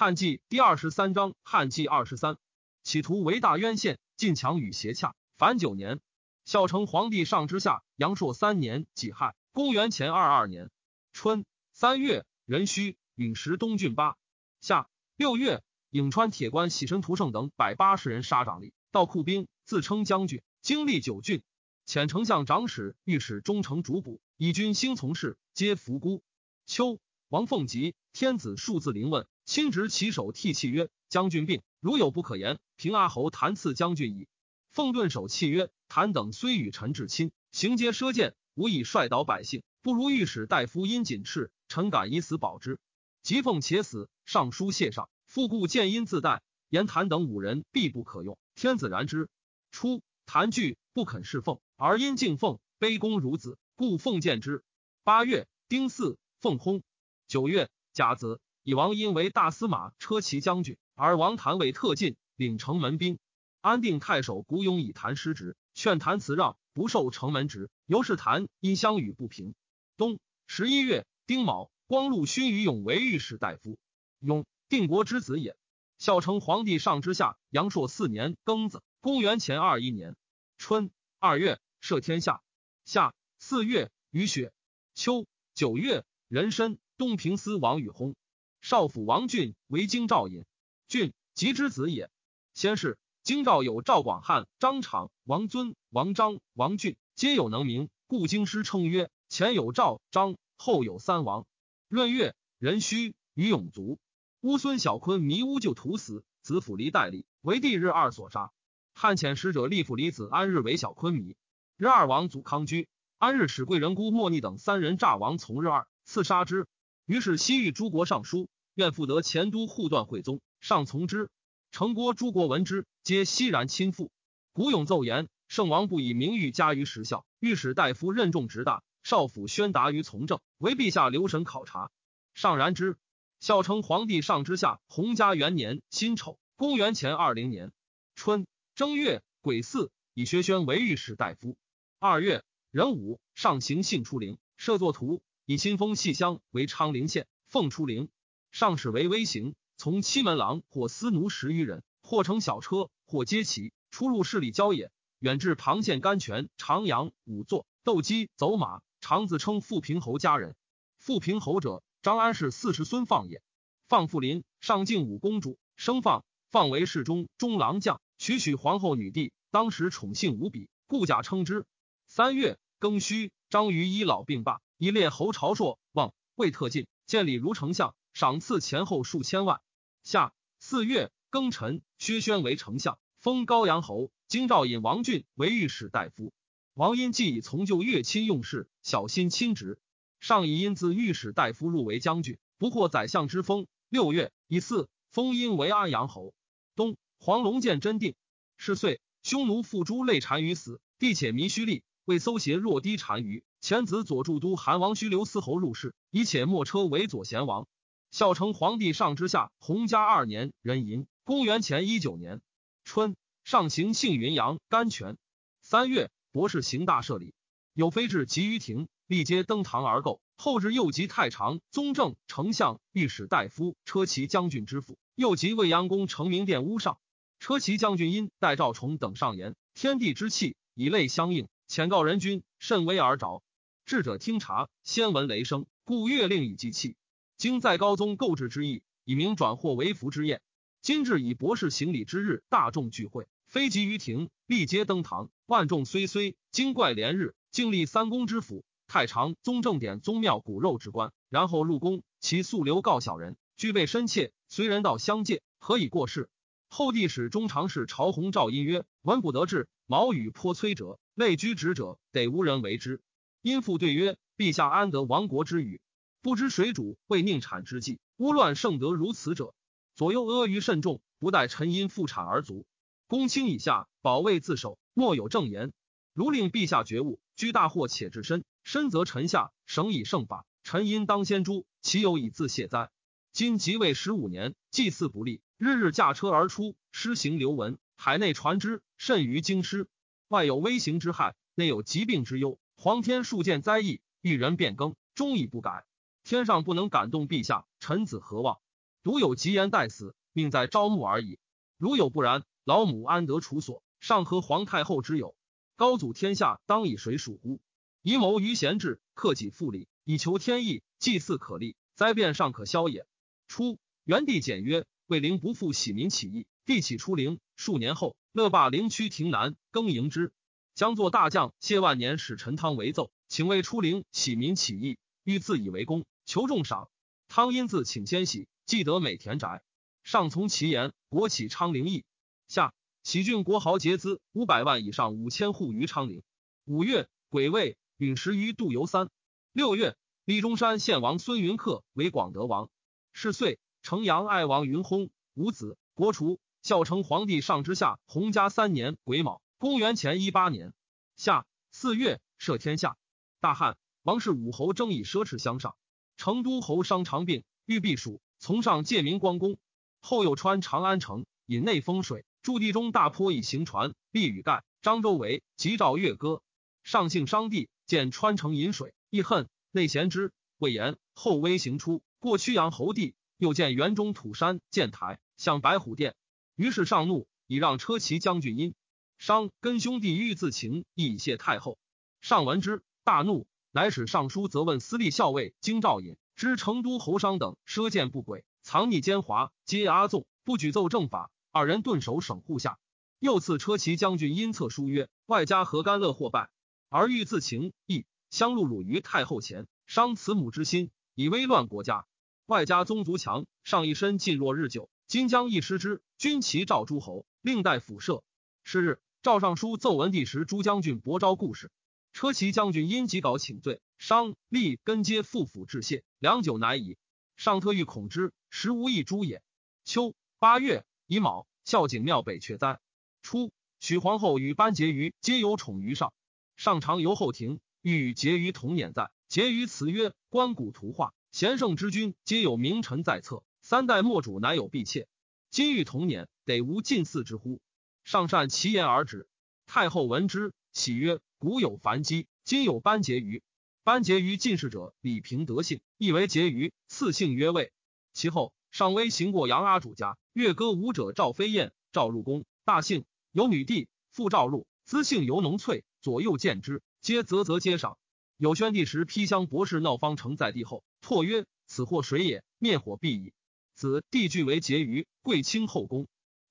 汉纪第二十三章，汉纪二十三，企图为大渊县，晋强与邪洽。凡九年，孝成皇帝上之下，阳朔三年己亥，公元前二二年春三月，壬戌，陨石东郡八夏六月，颍川铁官喜身屠胜等百八十人杀长吏，盗库兵，自称将军，经历九郡。遣丞相长史、御史中丞主补，以军兴从事，皆伏孤。秋，王凤吉天子数字临问，亲执其手替泣曰：“将军病，如有不可言，平阿侯弹赐将军矣。”凤顿守泣曰：“谭等虽与臣至亲，行皆奢见，无以率导百姓，不如御史大夫殷谨斥，臣敢以死保之。即凤且死，上书谢上，复故见因自代，言谭等五人必不可用。天子然之。初，谭惧不肯侍奉。”而因敬奉卑躬如子，故奉见之。八月丁巳，奉薨。九月甲子，以王因为大司马、车骑将军，而王谭为特进，领城门兵。安定太守古勇以谭失职，劝谭辞让，不受城门职。由是谭因相与不平。冬十一月丁卯，光禄勋于勇为御史大夫。勇，定国之子也。孝成皇帝上之下，阳朔四年庚子，公元前二一年春二月。赦天下。夏四月雨雪。秋九月壬申，东平司王宇薨。少府王俊为京兆尹。俊吉之子也。先是京兆有赵广汉、张敞、王尊、王章、王俊，皆有能名，故京师称曰：前有赵、张，后有三王。闰月壬戌，于永卒。乌孙小坤迷乌就屠死，子府离代立，为帝日二所杀。汉遣使者立府离子安日为小坤迷。日二王祖康居，安日使贵人姑莫逆等三人诈王从日二，刺杀之。于是西域诸国上书，愿复得前都护断惠宗，上从之。成国诸国闻之，皆悉然亲附。古勇奏言，圣王不以名誉加于时效，御史大夫任重职大，少府宣达于从政，为陛下留神考察。上然之。孝成皇帝上之下，洪嘉元年辛丑，公元前二零年春正月癸巳，以薛宣为御史大夫。二月壬午，上行幸出陵，设作图，以新丰细乡为昌陵县，奉出陵。上使为微行，从七门郎或司奴十余人，或乘小车，或接骑，出入市里郊野，远至庞县甘泉、长阳、五座、斗鸡、走马，常自称富平侯家人。富平侯者，张安氏四世孙放也。放富林，上敬武公主，生放。放为侍中、中郎将，娶娶皇后女弟，当时宠幸无比，故假称之。三月庚戌，张于一老病罢，以列侯朝朔望魏特进，见礼如丞相，赏赐前后数千万。夏四月庚辰，薛宣为丞相，封高阳侯。京兆尹王俊为御史大夫。王因既以从旧越亲用事，小心亲职。上以因自御史大夫入为将军，不获宰相之封。六月以四封因为安阳侯。冬黄龙见真定，是岁，匈奴负诸类单于死，帝且弥虚力。为搜携若低单于，前子左助都韩王须留司侯入仕，以且莫车为左贤王。孝成皇帝上之下，洪嘉二年壬寅，公元前一九年春，上行幸云阳甘泉。三月，博士行大赦礼，有妃至集于庭，立皆登堂而构。后至右及太常、宗正、丞相、御史大夫、车骑将军之父，右及未央宫成明殿屋上。车骑将军因代赵崇等上言：天地之气，以泪相应。遣告人君甚危而着，智者听察，先闻雷声，故月令以祭器。经在高宗购置之意，以明转祸为福之宴。今至以博士行礼之日，大众聚会，非集于庭，立皆登堂。万众虽虽，精怪连日，敬立三公之府，太常、宗正典宗庙骨肉之官，然后入宫。其素留告小人，具备深切，随人道相借，何以过世？后帝使中常侍朝弘诏音曰：文不得志，毛羽颇摧者。类居职者，得无人为之。殷父对曰：“陛下安得亡国之语？不知水主为宁产之际，污乱圣德如此者，左右阿谀甚重，不待臣因复产而卒。公卿以下，保卫自守，莫有正言。如令陛下觉悟，居大祸且至身，身则臣下，省以圣法，臣因当先诛，岂有以自谢哉？今即位十五年，祭祀不利，日日驾车而出，施行流文，海内传之，甚于京师。”外有危行之害，内有疾病之忧。皇天数见灾异，一人变更，终以不改。天上不能感动陛下，臣子何望？独有吉言待死，命在招募而已。如有不然，老母安得处所？上合皇太后之有？高祖天下，当以谁属乎？以谋于贤治，克己复礼，以求天意，祭祀可立，灾变尚可消也。初，元帝简曰：“魏灵不复喜民起义，帝起出陵。数年后，乐罢陵区亭南，更迎之。将作大将谢万年使陈汤为奏，请为出陵喜民起义，欲自以为功，求重赏。汤因自请先喜，既得美田宅，上从其言，国起昌陵邑。下启郡国豪结资五百万以上五千户于昌陵。五月，癸未，陨石于杜游三。六月，立中山献王孙云客为广德王。是岁，成阳爱王云薨，无子。国除。孝成皇帝上之下，洪嘉三年癸卯，公元前一八年夏四月，赦天下。大汉，王氏武侯争以奢侈相上。成都侯商长病，欲避暑，从上借明光宫。后又穿长安城，引内风水，驻地中大坡以行船，避雨盖。张周围，急召乐歌。上幸商帝，见穿城饮水，亦恨，内贤之，魏言。后微行出。过曲阳侯地，又见园中土山建台，向白虎殿。于是上怒，以让车骑将军因商跟兄弟欲自秦，以谢太后。上闻之，大怒，乃使尚书责问司隶校尉京兆尹，知成都侯商等奢见不轨，藏匿奸猾，皆阿纵，不举奏正法。二人顿首省户下。又赐车骑将军殷策书曰：外家何甘乐或败，而欲自秦，亦相入辱于太后前，伤慈母之心。以危乱国家，外家宗族强，上一身尽若日久。今将一失之，军旗召诸侯，令待辅射。是日，赵尚书奏文帝时，诸将军伯昭故事。车骑将军因急稿请罪，商立根皆复府致谢，良久乃已。上特欲恐之，实无一诸也。秋八月乙卯，孝景庙北阙灾。初，许皇后与班婕妤皆有宠于上，上常游后庭，欲与婕妤同辇在。婕妤辞曰：“观古图画，贤圣之君皆有名臣在侧，三代末主乃有婢妾。今欲同辇，得无近似之乎？”上善其言而止。太后闻之，喜曰：“古有樊姬，今有班婕妤。班婕妤进士者，李平德姓，亦为婕妤，赐姓曰魏。其后上微行过杨阿主家，乐歌舞者赵飞燕，赵入宫，大姓有女弟，复赵入，资姓尤浓翠，左右见之，皆啧啧皆赏。”有宣帝时，披香博士闹方城在帝后，拓曰：“此祸水也，灭火必矣。”子帝俱为婕妤，贵卿后宫。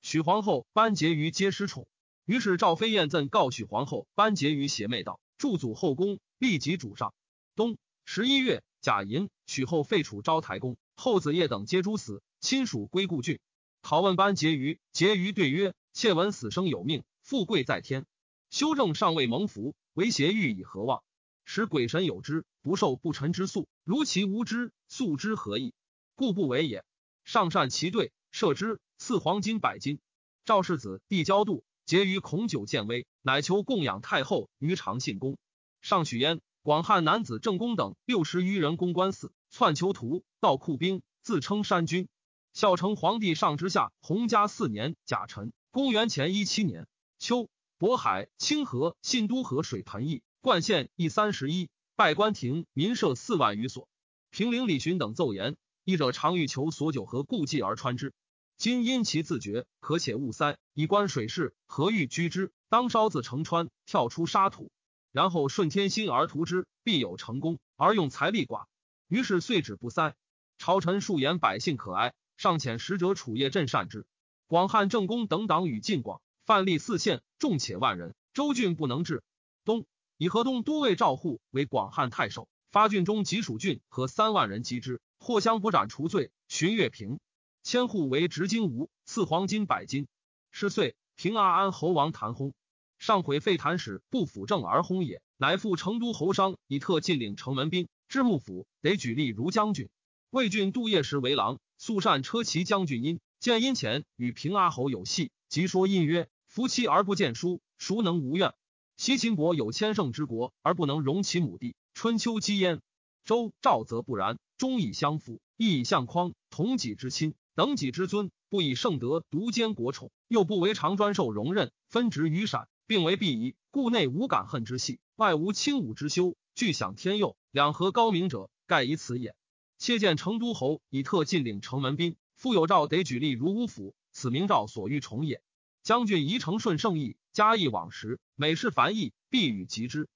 许皇后、班婕妤皆失宠。于是赵飞燕赠告许皇后、班婕妤邪媚道：“祝祖后宫，立即主上。”冬十一月，贾寅，许后废楚昭台宫，后子业等皆诛死，亲属归故郡。拷问班婕妤，婕妤对曰：“妾闻死生有命，富贵在天，修正尚未蒙福，为邪欲以何望？”使鬼神有之，不受不臣之诉。如其无知，诉之何益？故不为也。上善其对，赦之，赐黄金百金。赵世子帝交度，结于孔九见威，乃求供养太后于长信宫。上许焉。广汉男子郑公等六十余人攻关寺，篡囚徒，盗库兵，自称山军。孝成皇帝上之下，洪嘉四年甲辰，公元前一七年秋，渤海、清河、信都河水盆邑。冠县一三十一，拜官亭民舍四万余所。平陵李寻等奏言：一者常欲求所酒和故伎而穿之，今因其自绝，可且勿塞。以观水势，何欲居之？当烧自城川，跳出沙土，然后顺天心而图之，必有成功。而用财力寡，于是遂止不塞。朝臣数言百姓可哀，尚遣使者楚业镇善之。广汉正公等党与晋广，范立四县，众且万人。州郡不能治。东。以河东都尉赵护为广汉太守，发郡中及蜀郡和三万人击之，获相不斩除罪。荀越平千户为执金吾，赐黄金百金。是岁，平阿安侯王谭薨，上毁废谭使，不辅政而薨也。乃复成都侯商，以特进领城门兵，至幕府得举例如将军。魏郡杜业时为郎，素善车骑将军殷，见殷前与平阿侯有隙，即说殷曰：“夫妻而不见书，孰能无怨？”西秦国有千乘之国，而不能容其母弟。春秋积焉。周赵则不然，忠以相夫，义以相匡，同己之亲，等己之尊，不以圣德独兼国宠，又不为常专受容任，分职于闪，并为必夷。故内无感恨之系，外无轻侮之修，具享天佑，两合高明者，盖以此也。切见成都侯以特进领城门兵，复有诏得举例如乌府，此明诏所欲从也。将军宜承顺圣意，嘉义往时，每事繁议，必与及之。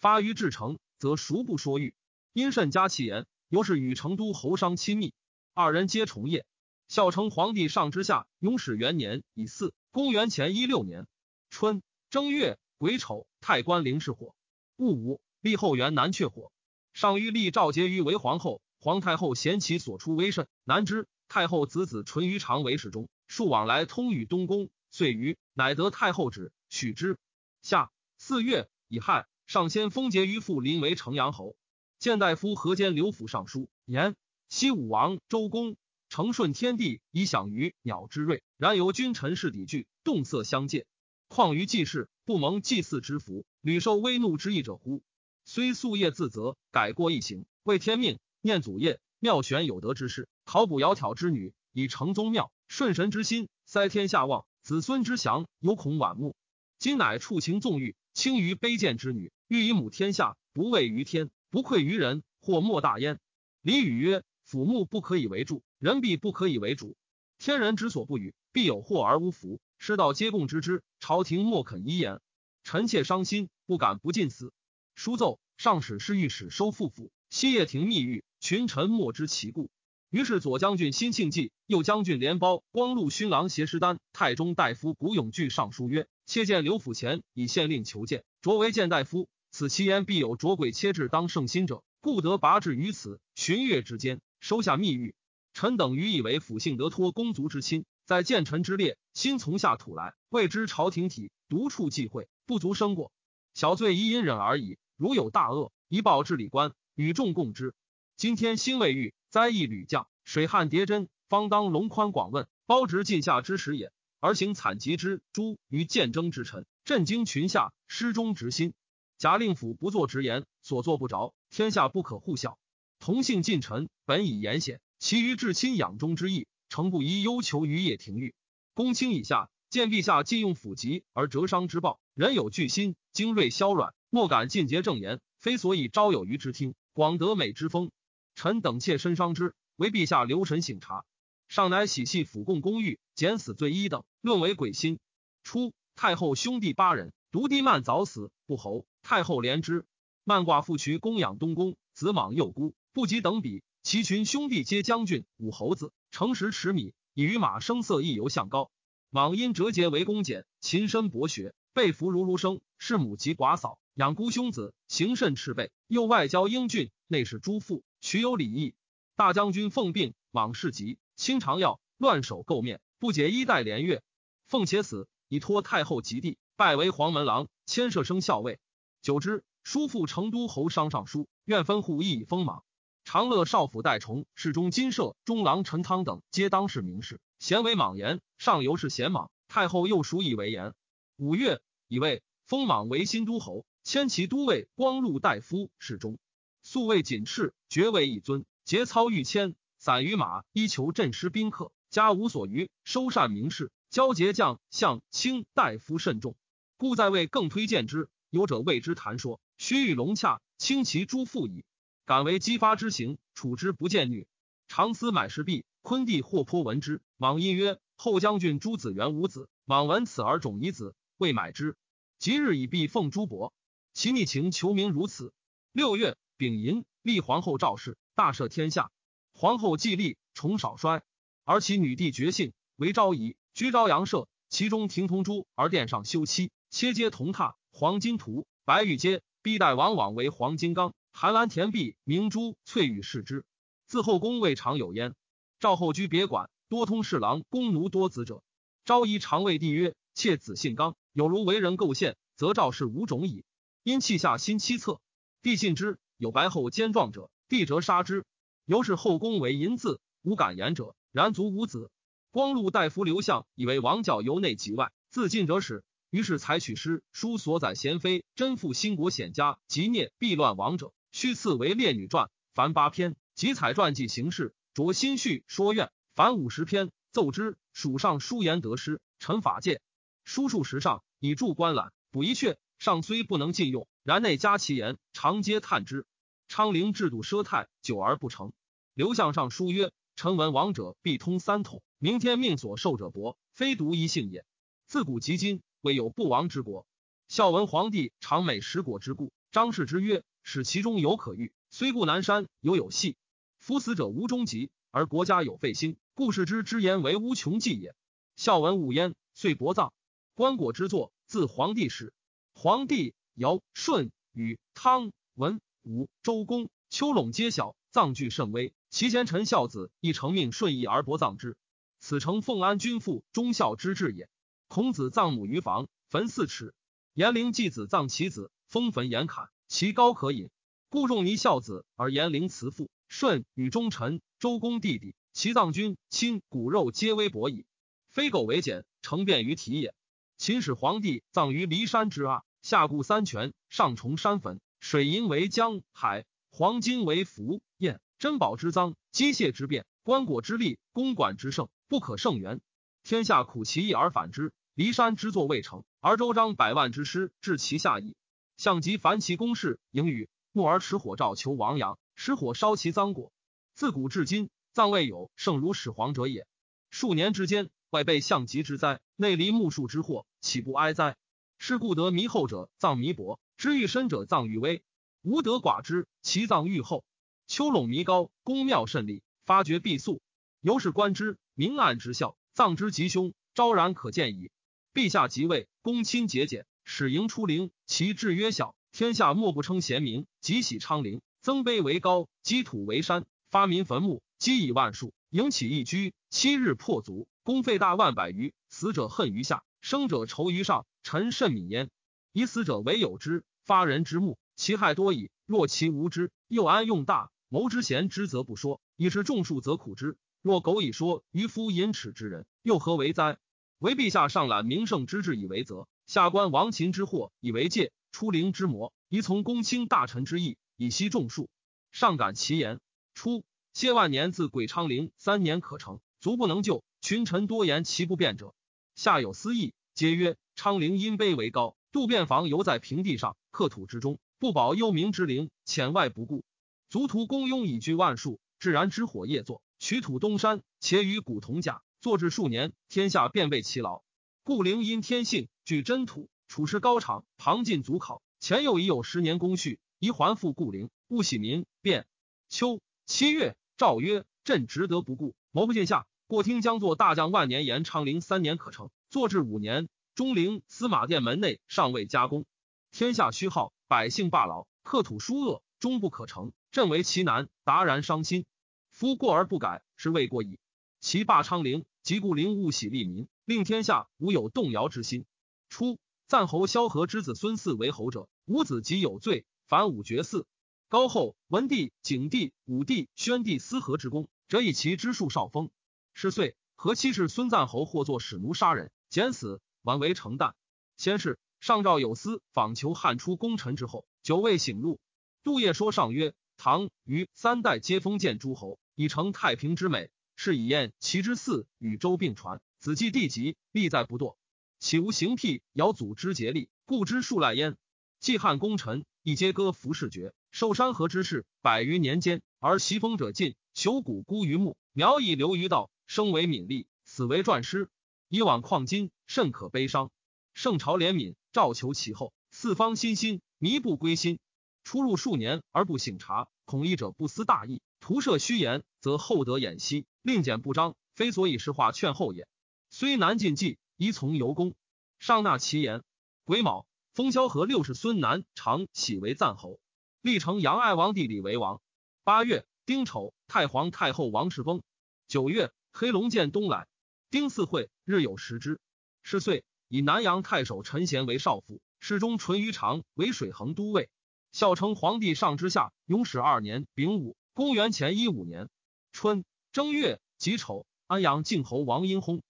发于至诚，则孰不说欲？因甚加其言，由是与成都侯商亲密，二人皆从业。孝成皇帝上之下，永始元年乙巳，公元前一六年春正月癸丑，太官灵氏火。戊午，立后元南阙火。上欲立赵婕妤为皇后，皇太后嫌其所出微甚，难之。太后子子淳于长为侍中，数往来通与东宫，遂于乃得太后旨，许之。夏四月乙亥，上先封婕妤父临为城阳侯。见大夫河间刘府尚书言：西武王周公承顺天地，以享于鸟之瑞，然由君臣事抵拒，动色相戒。况于祭祀，不蒙祭祀之福，屡受威怒之意者乎？虽夙夜自责，改过一行，为天命，念祖业，妙选有德之士。考捕窈窕之女，以成宗庙；顺神之心，塞天下望；子孙之祥，有恐晚暮。今乃触情纵欲，轻于卑贱之女，欲以母天下，不畏于天，不愧于人，或莫大焉。礼语曰：俯目不可以为助，人必不可以为主。天人之所不与，必有祸而无福。师道皆共知之，朝廷莫肯依言。臣妾伤心，不敢不尽死。书奏，上使侍御史收复府，西叶庭密狱，群臣莫知其故。于是左将军辛庆忌、右将军连包、光禄勋郎谢师丹、太中大夫古永具上书曰：“切见刘府前以县令求见，擢为谏大夫。此其言必有捉鬼切至当圣心者，故得拔至于此。旬月之间，收下密狱。臣等愚以为辅姓得托公族之亲，在谏臣之列，心从下土来，未知朝廷体独处忌讳，不足生过。小罪宜隐忍而已。如有大恶，宜报治理官，与众共之。今天兴未遇。”灾异屡降，水旱迭真，方当隆宽广问，包直尽下之时也。而行惨疾之诸于见争之臣，震惊群下，失忠直心。贾令府不作直言，所作不着，天下不可互效。同姓近臣本以言显，其余至亲养忠之意，诚不宜忧求于叶廷玉。公卿以下，见陛下既用府籍而折伤之暴，人有惧心，精锐消软，莫敢尽节正言，非所以招有余之听，广德美之风。臣等妾身伤之，为陛下留神省察。上乃喜系府贡公寓，减死罪一等，论为鬼心。初，太后兄弟八人，独弟曼早死，不侯。太后怜之，曼寡妇渠供养东宫，子莽幼孤，不及等比。其群兄弟皆将军、武侯子，乘十尺米，以与马声色亦犹相高。莽因折节为公俭，勤身博学，被俘如如生。弑母及寡嫂，养孤兄子，行甚赤辈，又外交英俊，内侍诸父。取有礼义，大将军奉病，往事急，清肠药，乱手垢面，不解衣带连月。奉且死，以托太后及弟，拜为黄门郎，牵涉生校尉。久之，叔父成都侯商上书，愿分户亦以封莽。长乐少府代崇、侍中金舍、中郎陈汤等，皆当世名士，咸为莽言。上游是贤莽，太后又属以为言。五月，以为封莽为新都侯，迁其都尉光禄大夫侍中。素位锦赤，爵位一尊，节操御谦，散于马，依求镇师宾客，家无所余，收善名士，交节将相卿大夫甚重，故在位更推荐之。有者谓之谈说，须与龙洽，轻其诸父矣。敢为激发之行，处之不见女。常思买石璧，昆弟或颇闻之。莽因曰：“后将军朱子元无子。”莽闻此而种遗子，未买之。即日以璧奉朱伯，其逆情求名如此。六月。丙寅，立皇后赵氏，大赦天下。皇后既立，宠少衰，而其女帝绝姓，为昭仪，居昭阳社。其中庭同珠，而殿上修漆，切皆铜榻，黄金涂，白玉阶，壁带往往为黄金刚，寒蓝田壁，明珠翠玉饰之。自后宫未尝有焉。赵后居别馆，多通侍郎、宫奴多子者。昭仪常谓帝曰：“妾子姓刚，有如为人构陷，则赵氏无种矣。”因泣下心七策，帝信之。有白后奸状者，帝折杀之。由是后宫为淫字，无敢言者。然卒无子。光禄大夫刘向以为王教由内及外，自尽者始。于是采取诗书所载贤妃，真负兴国显家，及聂避乱王者，须赐为烈女传，凡八篇；集采传记行事，着心绪说愿，凡五十篇，奏之。属上书言得失，臣法界。书数时上，以助观览，补一阙。上虽不能尽用，然内加其言，常皆叹之。昌陵制度奢泰，久而不成。刘向上书曰：“臣闻王者必通三统，明天命所受者薄，非独一幸也。自古及今，未有不亡之国。孝文皇帝常美食国之故，张氏之曰：使其中有可欲，虽故南山犹有隙。夫死者无终极，而国家有废兴，故事之之言为无穷计也。孝文武焉，遂薄葬。棺椁之作，自皇帝始。皇帝尧、舜、禹、汤、文、武、周公、丘陇皆小，葬具甚微。其贤臣孝子亦承命顺义而薄葬之。此诚奉安君父忠孝之志也。孔子葬母于房，坟四尺。颜陵继子葬其子，封坟严坎，其高可饮。故仲尼孝子而言陵慈父。舜与忠臣，周公弟弟，其葬君亲骨肉皆微薄矣。非苟为简，成变于体也。秦始皇帝葬于骊山之阿，下固三泉，上崇山坟，水银为江海，黄金为符砚，珍宝之赃，机械之变，棺椁之利，公馆之盛，不可胜圆。天下苦其意而反之，骊山之作未成，而周章百万之师至其下矣。项籍凡其公事，盈与木而持火照求王阳。失火烧其赃果，自古至今，葬未有胜如始皇者也。数年之间，外被相疾之灾，内离木树之祸，岂不哀哉？是故得弥厚者葬弥薄，知遇深者葬愈微。无德寡之，其葬愈厚。丘陇弥高，宫庙甚立，发掘必速。由是观之，明暗之效，葬之吉凶，昭然可见矣。陛下即位，公亲节俭，使迎出陵，其志曰小，天下莫不称贤明，极喜昌陵。增卑为高，积土为山，发民坟墓，积以万数，迎起一居。七日破卒，公费大万百余，死者恨于下，生者仇于上。臣甚悯焉。以死者为有之，发人之目，其害多矣。若其无知，又安用大谋之贤之则不说，以是众数则苦之。若苟以说渔夫淫耻之人，又何为哉？唯陛下上览名圣之志以为责，下官亡秦之祸以为戒，出灵之魔宜从公卿大臣之意。以息众数，上感其言。初，谢万年自鬼昌陵三年可成，足不能救。群臣多言其不便者，下有私议，皆曰：昌陵因卑为高，度便房犹在平地上，克土之中，不保幽冥之灵，浅外不顾。卒徒公庸以居万数，自然之火夜作，取土东山，且与古铜甲，坐至数年，天下便被其劳。故陵因天性具真土，处事高长，旁尽足考，前又已有十年功序。宜还复故陵，勿喜民变。秋七月，诏曰：“朕值得不顾。谋不见下，过听将作大将万年延昌陵三年可成，作至五年，中陵司马殿门内尚未加工。天下虚耗，百姓罢劳，克土疏恶，终不可成。朕为其难，达然伤心。夫过而不改，是未过矣。其罢昌陵，即故陵勿喜利民，令天下无有动摇之心。初，赞侯萧何之子孙嗣为侯者，五子即有罪。”凡五绝嗣，高后文帝、景帝、武帝、宣帝思和之功，则以其之数少封。是岁，何妻氏孙赞侯或作使奴杀人，减死，完为成旦。先是，上诏有司访求汉初功臣之后，久未醒入。杜业说上曰：唐虞三代皆封建诸侯，以成太平之美，是以燕其之嗣与周并传，子继弟及，利在不堕。岂无行辟尧祖之节力，故之数赖焉。继汉功臣。亦皆割服饰爵，受山河之势，百余年间，而袭封者尽，朽骨孤于墓，苗以流于道，生为敏吏，死为传师。以往况今，甚可悲伤。圣朝怜悯，召求其后，四方欣欣，弥不归心。出入数年而不省察，恐一者不思大义，徒设虚言，则厚德掩息，令简不彰，非所以实话劝后也。虽难尽计，宜从尤公。上纳其言。癸卯。封萧何六世孙南常喜为赞侯，历承杨爱王弟李为王。八月丁丑，太皇太后王氏崩。九月，黑龙见东来。丁巳会，日有食之。是岁，以南阳太守陈贤为少府，侍中淳于长为水衡都尉。孝成皇帝上之下，永始二年丙午，公元前一五年春正月己丑，安阳靖侯王殷薨。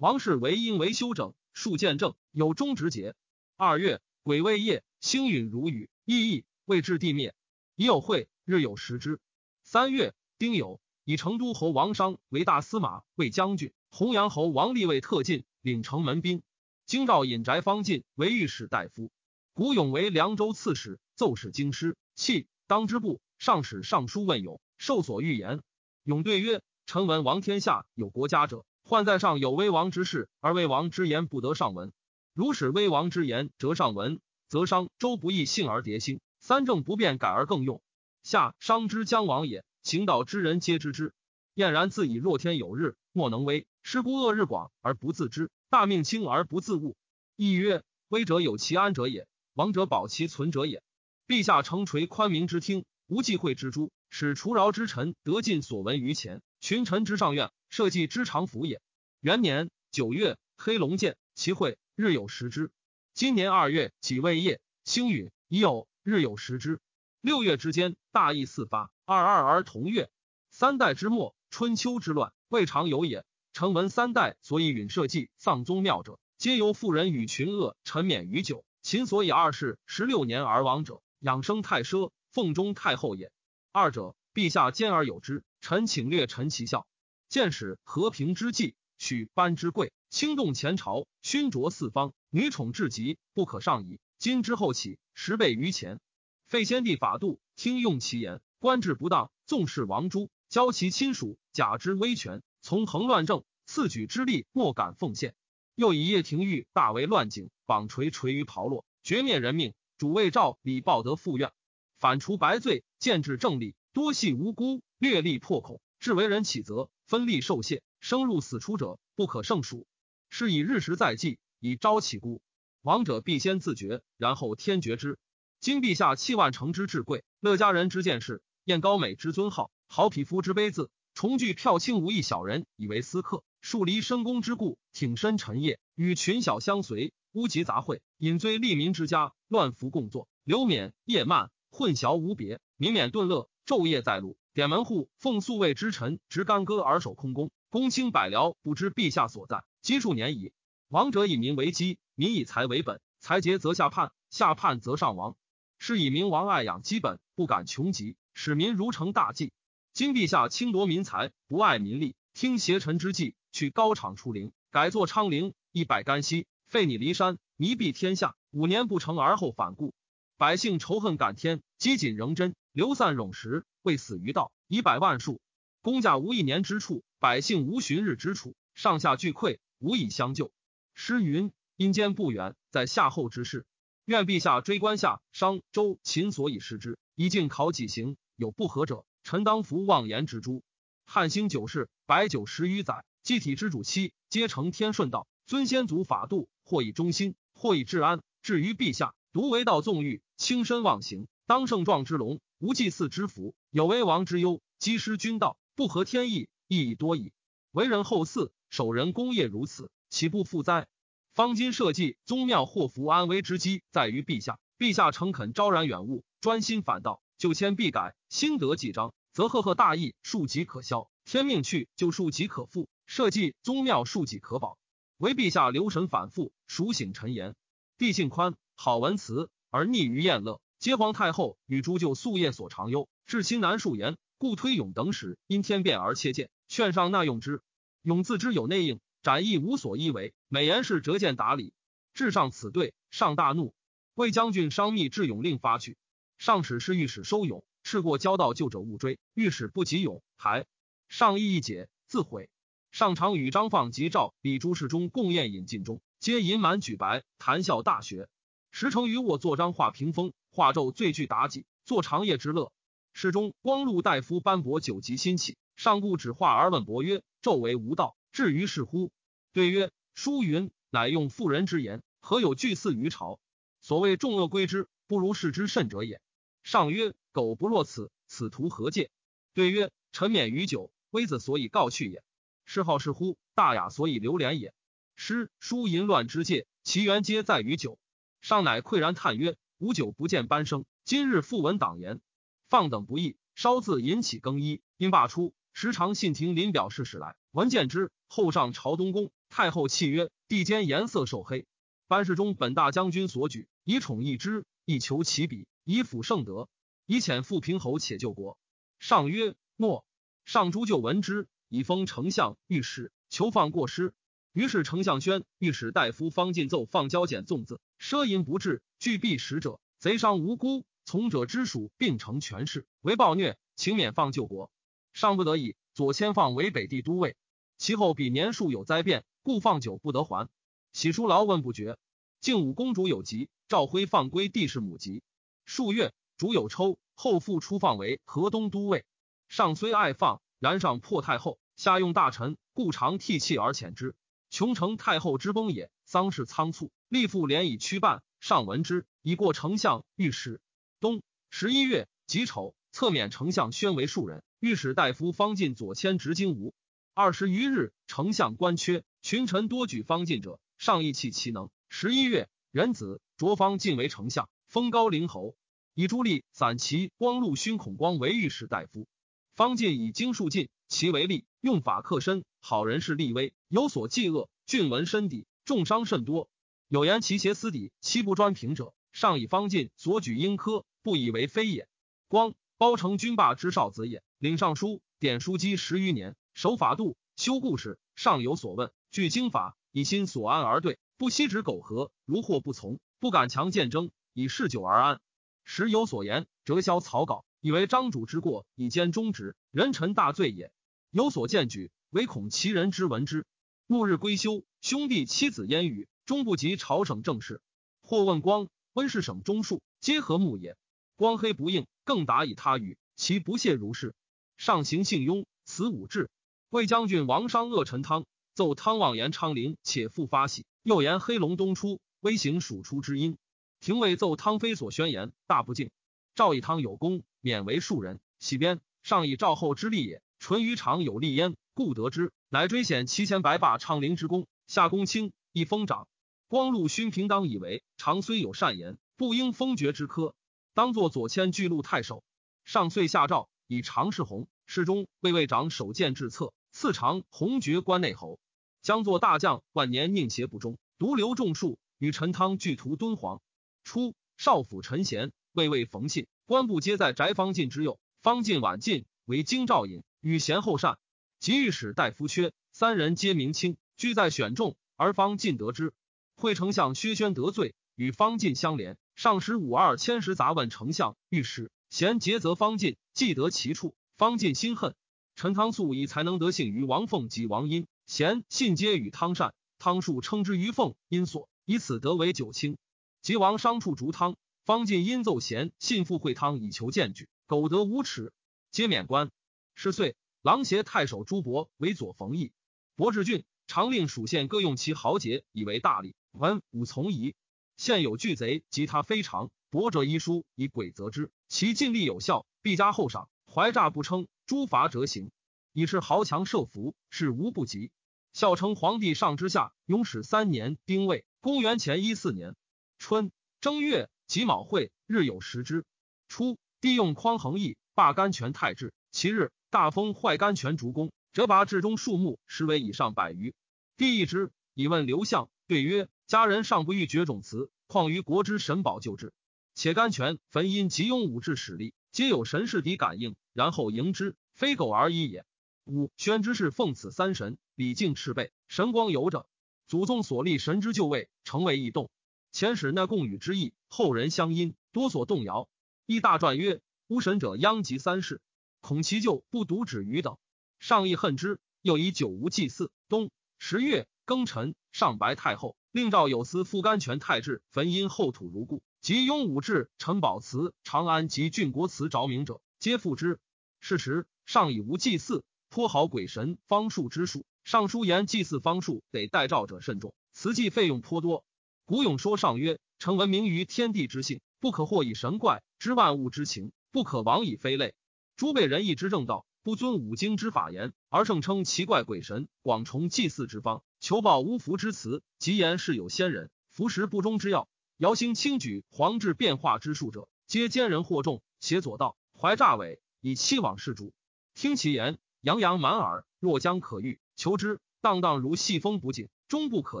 王氏为因为修整，数见政，有终直节。二月。癸未夜，星陨如雨，熠熠，未至地灭。已有会，日有食之。三月，丁酉，以成都侯王商为大司马、为将军；弘阳侯王立为特进，领城门兵。京兆尹翟方进为御史大夫。古勇为凉州刺史，奏使京师。弃当之部，上使上书问勇，受所欲言。勇对曰：“臣闻王天下有国家者，患在上有威王之事，而威王之言不得上文。如使威王之言折上文，则商周不义幸而迭兴，三政不变改而更用。下商之将亡也，行道之人皆知之。晏然自以若天有日，莫能威；失孤恶日广而不自知，大命轻而不自悟。亦曰：威者有其安者也，亡者保其存者也。陛下承垂宽明之听，无忌讳之诛，使除饶之臣得尽所闻于前，群臣之上愿，社稷之常服也。元年九月，黑龙见其会，日有食之。今年二月，己未夜，星陨，已有日有食之。六月之间，大疫四发，二二而同月。三代之末。春秋之乱未尝有也。臣闻三代所以允社稷、丧宗庙者，皆由妇人与群恶沉湎于酒。秦所以二世十六年而亡者，养生太奢，奉中太后也。二者，陛下兼而有之。臣请略陈其效。见使和平之际，许班之贵，轻动前朝，勋卓四方，女宠至极，不可上矣。今之后起，十倍于前。废先帝法度，听用其言，官制不当，纵视王诛。交其亲属，假之威权，从横乱政，赐举之力，莫敢奉献。又以叶廷玉大为乱警，绑垂垂于炮落，绝灭人命。主谓赵李报得复怨，反除白罪，建制正立，多系无辜，略立破口，至为人起责，分利受谢，生入死出者不可胜数。是以日时在即，以朝起孤亡者必先自绝，然后天绝之。今陛下弃万乘之至贵，乐家人之见事，燕高美之尊号。好匹夫之卑字，重聚票轻无一小人，以为私客；树离深宫之故，挺身陈夜，与群小相随，污疾杂秽，饮醉利民之家，乱服共作，流免夜漫，混淆无别，民免顿乐，昼夜在路，点门户，奉宿卫之臣，执干戈而守空宫，公卿百僚不知陛下所在，积数年矣。王者以民为基，民以财为本，财竭则下叛，下叛则上亡。是以明王爱养基本，不敢穷极，使民如成大计。今陛下轻夺民财，不爱民力，听邪臣之计，去高场出陵，改作昌陵，一百干溪，废你骊山，弥蔽天下。五年不成而后反顾，百姓仇恨感天，积谨仍真，流散冗时，未死于道，以百万数。公家无一年之处，百姓无旬日之处，上下俱溃，无以相救。诗云：阴间不远，在夏后之事。愿陛下追观夏、商、周、秦所以失之，以敬考己行，有不合者。臣当服妄言之诛。汉兴九世，百九十余载，祭体之主期，皆承天顺道，尊先祖法度，或以忠心，或以治安。至于陛下，独为道纵欲，轻身妄行，当盛壮之龙，无祭祀之福，有为王之忧，积失君道，不合天意，亦已多矣。为人后嗣，守人功业如此，岂不负哉？方今社稷宗庙祸福安危之机，在于陛下。陛下诚恳昭然远悟，专心反道。就迁必改，心得既彰，则赫赫大义，庶几可消；天命去，就庶几可复。社稷宗庙，庶几可保。唯陛下留神反复，熟醒臣言。帝性宽，好文辞，而逆于宴乐。皆皇太后与诸舅夙夜所常忧，至亲难述言，故推勇等使因天变而切谏，劝上纳用之。勇自知有内应，展翼无所依为，美言是折剑打礼。至上此对，上大怒，魏将军商密致勇令发去。上使是御史收勇，事过交道救者勿追。御史不及勇，还上意一解，自悔。上常与张放及赵李诸事中共宴饮尽中，皆饮满举白，谈笑大学。时成于卧坐张画屏风，画骤醉具妲己，作长夜之乐。侍中光禄大夫斑驳久及心起，上故指画而问伯曰：“纣为无道，至于是乎？”对曰：“书云，乃用妇人之言，何有惧似于朝？所谓众恶归之，不如视之甚者也。”上曰：“苟不若此，此图何戒？”对曰：“臣免于酒，微子所以告去也。是好是乎？大雅所以流连也。诗书淫乱之戒，其源皆在于酒。”上乃喟然叹曰：“吾久不见班生，今日复闻党言，放等不义，稍自引起更衣。因罢出，时常信廷临表示使来，闻见之，后上朝东宫。太后泣曰：‘帝间颜色受黑。’班氏中本大将军所举，以宠一之，以求其比。”以辅圣德，以遣复平侯，且救国。上曰：“诺。”上诸就闻之，以封丞相、御史，求放过失。于是丞相宣、御史大夫方进奏放交简纵字，奢淫不治，拒必使者，贼伤无辜。从者之属并成权势，为暴虐，请免放救国。上不得已，左迁放为北地都尉。其后比年数有灾变，故放久不得还。喜书劳问不绝。晋武公主有疾，赵辉放归帝室母疾。数月，主有抽，后复出放为河东都尉。上虽爱放，然上破太后，下用大臣，故常替弃而遣之。穷成太后之崩也。丧事仓促，立父连以驱办。上闻之，已过丞相、御史。冬十一月己丑，侧免丞相宣为庶人。御史大夫方进左迁执京吴。二十余日，丞相官缺，群臣多举方进者，上意弃其能。十一月，壬子卓方进为丞相，封高陵侯，以朱立、散骑光禄勋孔光为御史大夫。方进以经术进，其为吏，用法克身，好人是立威，有所忌恶，俊文深底，重伤甚多。有言其邪私底，其不专平者，上以方进所举应科，不以为非也。光包成军霸之少子也，领尚书，典书机十余年。守法度，修故事，上有所问，据经法，以心所安而对，不惜止苟合，如或不从，不敢强见争，以嗜酒而安。时有所言，折销草稿，以为张主之过，以兼忠直，人臣大罪也。有所见举，唯恐其人之闻之。暮日归休，兄弟妻子烟雨，终不及朝省政事。或问光，温氏省中庶，皆何目也？光黑不应，更答以他语，其不屑如是。上行信庸，此武志。魏将军王商恶陈汤，奏汤望言昌陵，且复发喜。又言黑龙东出，微行蜀出之音。廷尉奏汤非所宣言，大不敬。赵以汤有功，免为庶人。喜边上以赵后之力也，淳于长有立焉，故得之。乃追显七千白霸昌陵之功，下公卿，一封长。光禄勋平当以为长虽有善言，不应封爵之科，当作左迁巨鹿太守。上遂下诏以长侍弘侍中卫尉长守剑至策。赐长红爵关内侯，将作大将，万年宁邪不忠，独留众数，与陈汤俱屠敦煌。初，少府陈贤、魏魏冯信，官部皆在翟方进之右。方进晚进，为京兆尹，与贤厚善。及御史大夫缺，三人皆明清，居在选中，而方进得之。会丞相薛宣得罪，与方进相连。上使五二千石杂问丞相、御史，贤节则方进，既得其处，方进心恨。陈汤素以才能得幸于王凤及王殷，贤信皆与汤善，汤树称之于凤殷所，以此得为九卿。及王商处逐汤，方进因奏贤信附会汤以求荐举，苟得无耻，皆免官。是岁，郎邪太守朱伯为左冯异，伯至郡，常令属县各用其豪杰以为大吏。文武从宜。现有巨贼及他非常，伯者一书以鬼责之，其尽力有效，必加厚赏。怀诈不称。诸罚折刑，以是豪强设伏，是无不及。孝成皇帝上之下，永始三年丁未，公元前一四年春正月己卯会，日有食之。初，帝用匡衡义罢甘泉太治，其日大风坏甘泉竹公，折拔至中数目，实为以上百余。帝一之，以问刘向，对曰：家人尚不欲绝种祠，况于国之神宝救治？且甘泉焚因及庸武之使力，皆有神士敌感应，然后迎之。非狗而已也。五宣之士奉此三神，礼敬赤背，神光游着。祖宗所立神之就位，成为异动。前使那共与之意，后人相因，多所动摇。一大传曰：巫神者殃及三世，恐其咎不独止于等。上亦恨之，又以久无祭祀。冬十月庚辰，上白太后，令赵有司复甘泉太治，焚因后土如故。及雍武志、陈宝祠、长安及郡国祠着名者，皆复之。是时。上以无祭祀，颇好鬼神方术之术。尚书言祭祀方术得代诏者甚众，此祭费用颇多。古勇说上曰：臣闻名于天地之性，不可惑以神怪；知万物之情，不可亡以非类。诸辈仁义之正道，不遵五经之法言，而盛称奇怪鬼神，广崇祭祀之方，求报巫福之词，极言是有仙人，服食不忠之药，尧星轻举黄质变化之术者，皆奸人惑众，邪左道，怀诈伪，以欺罔事主。听其言，洋洋满耳。若将可遇，求之，荡荡如细风不尽，终不可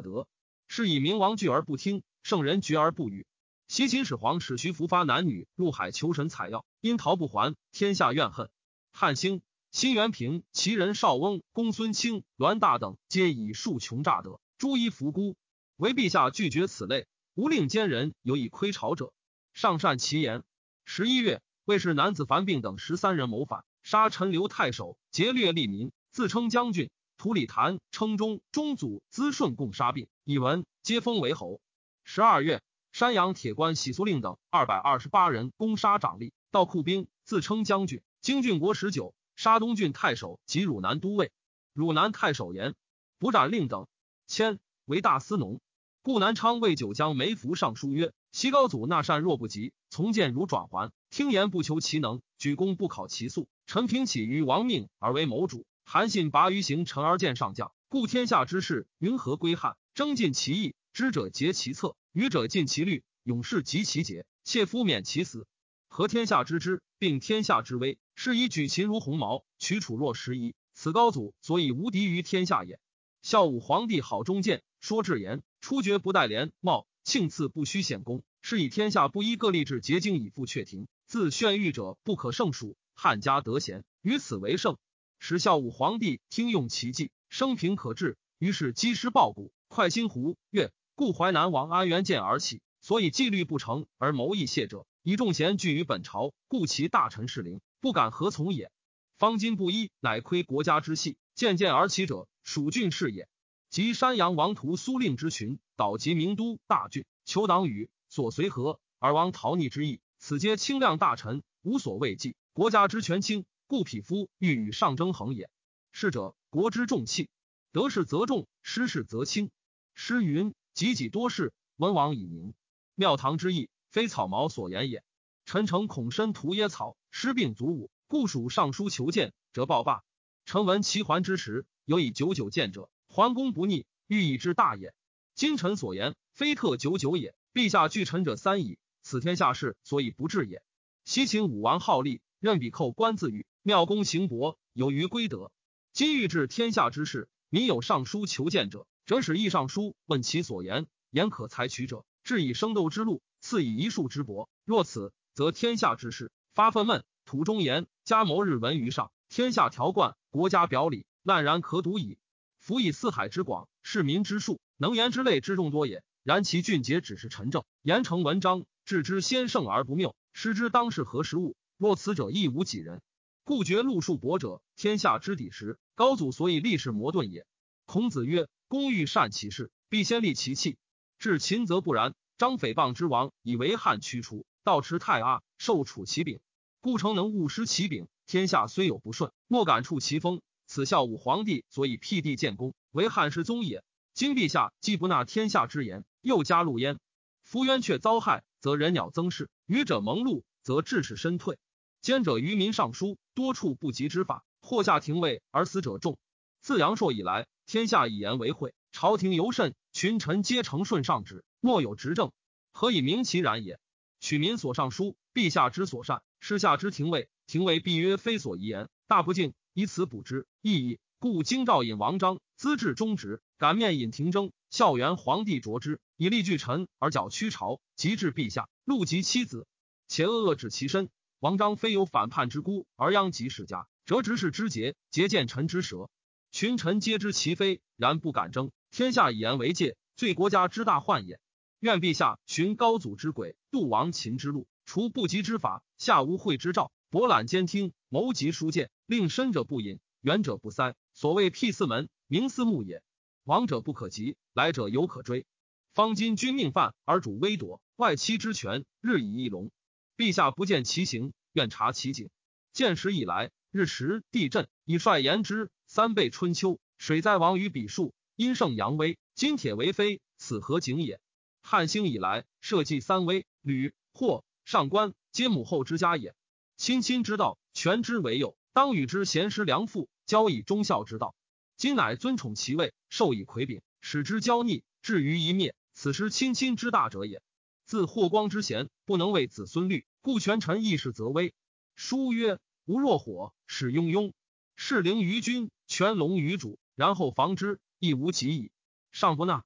得。是以明王惧而不听，圣人绝而不语。西秦始皇使徐福发男女入海求神采药，因逃不还，天下怨恨。汉兴、辛元平、齐人少翁、公孙卿、栾大等，皆以数穷诈得，诸一伏孤。唯陛下拒绝此类，无令奸人有以窥朝者。上善其言。十一月。魏氏男子樊病等十三人谋反，杀陈留太守，劫掠利民，自称将军。土里谭称中中祖资顺共杀并，以闻皆封为侯。十二月，山阳铁官洗苏令等二百二十八人攻杀长吏，到库兵，自称将军。经郡国十九，杀东郡太守及汝南都尉。汝南太守言不斩令等，迁为大司农。故南昌为九江梅福上书曰：西高祖纳善若不及，从谏如转还，听言不求其能，举功不考其素。陈平起于亡命而为谋主。韩信拔于行，臣而见上将，故天下之事，云何归汉？争尽其意，知者竭其策，愚者尽其虑，勇士及其节，切夫免其死。合天下之知，并天下之威，是以举秦如鸿毛，取楚若石夷。此高祖所以无敌于天下也。孝武皇帝好忠谏，说至言，出绝不待廉茂，庆赐不虚显功，是以天下不依各立志结晶以复阙庭。自炫誉者不可胜数。汉家得贤，于此为胜。使孝武皇帝听用其计，生平可治。于是积师报谷，快心胡越。故淮南王安元见而起，所以纪律不成而谋议谢者，以众贤聚于本朝，故其大臣士陵不敢何从也。方今不依，乃亏国家之系。渐渐而起者，蜀郡是也。及山阳王图苏令之群，导及名都大郡，求党羽所随和，而王逃逆之意。此皆清亮大臣，无所畏忌，国家之权轻。故匹夫欲与上争衡也。是者，国之重器，得势则重，失势则轻。诗云：“己己多事，文王以宁。”庙堂之意，非草毛所言也。臣诚恐身屠野草，失病足武，故属尚书求见，则报罢。臣闻其还之时，有以久久见者，桓公不逆，欲以之大也。今臣所言，非特久久也。陛下惧臣者三矣，此天下事，所以不治也。西秦武王好利，任比寇官自愈。妙公行博有余归德。今欲治天下之事，民有上书求见者，则使议上书问其所言，言可采取者，至以生斗之路，赐以一数之帛。若此，则天下之事发愤懑，土中言，加谋日闻于上，天下条贯，国家表里，烂然可睹矣。夫以四海之广，市民之数，能言之类之众多也。然其俊杰只是陈政，言成文章，置之先圣而不谬，失之当是何时物？若此者，亦无几人。故觉路数薄者，天下之底时，高祖所以立世摩顿也。孔子曰：“公欲善其事，必先立其器。至秦则不然。张诽谤之王，以为汉驱除，道持太阿，受楚其柄。故诚能勿失其柄。天下虽有不顺，莫敢触其风。此孝武皇帝所以辟地建功，为汉室宗也。今陛下既不纳天下之言，又加禄焉。夫冤却遭害，则人鸟增势；愚者蒙禄，则智齿身退。”奸者于民上书，多处不及之法，或下廷尉而死者众。自阳朔以来，天下以言为讳，朝廷尤甚，群臣皆承顺上旨，莫有执政。何以明其然也？取民所上书，陛下之所善，是下之廷尉，廷尉必曰非所宜言，大不敬，以此补之，亦矣。故京兆尹王章资质忠直，敢面引廷争，孝元皇帝擢之，以力拒臣而剿屈朝，及至陛下，戮及妻子，且恶恶止其身。王章非有反叛之孤而殃及世家，折执事之节，节见臣之舌。群臣皆知其非，然不敢争。天下以言为戒，罪国家之大患也。愿陛下寻高祖之轨，度亡秦之路，除不及之法，下污秽之诏，博览监听，谋及书见，令深者不隐，远者不塞。所谓辟四门，明四目也。亡者不可及，来者犹可追。方今君命犯而主微夺，外戚之权日以一隆。陛下不见其行，愿察其景。建时以来，日食地震，以率言之。三倍春秋，水灾亡于彼数，阴盛阳微。金铁为非，此何景也？汉兴以来，社稷三危，吕、霍、上官皆母后之家也。亲亲之道，全之为幼，当与之贤师良父，交以忠孝之道。今乃尊宠其位，授以魁柄，使之骄逆，至于一灭。此时亲亲之大者也。自霍光之贤，不能为子孙虑。故权臣亦是则威。书曰：“吾若火，使庸庸；士陵于君，权龙于主，然后防之，亦无其矣。上不纳，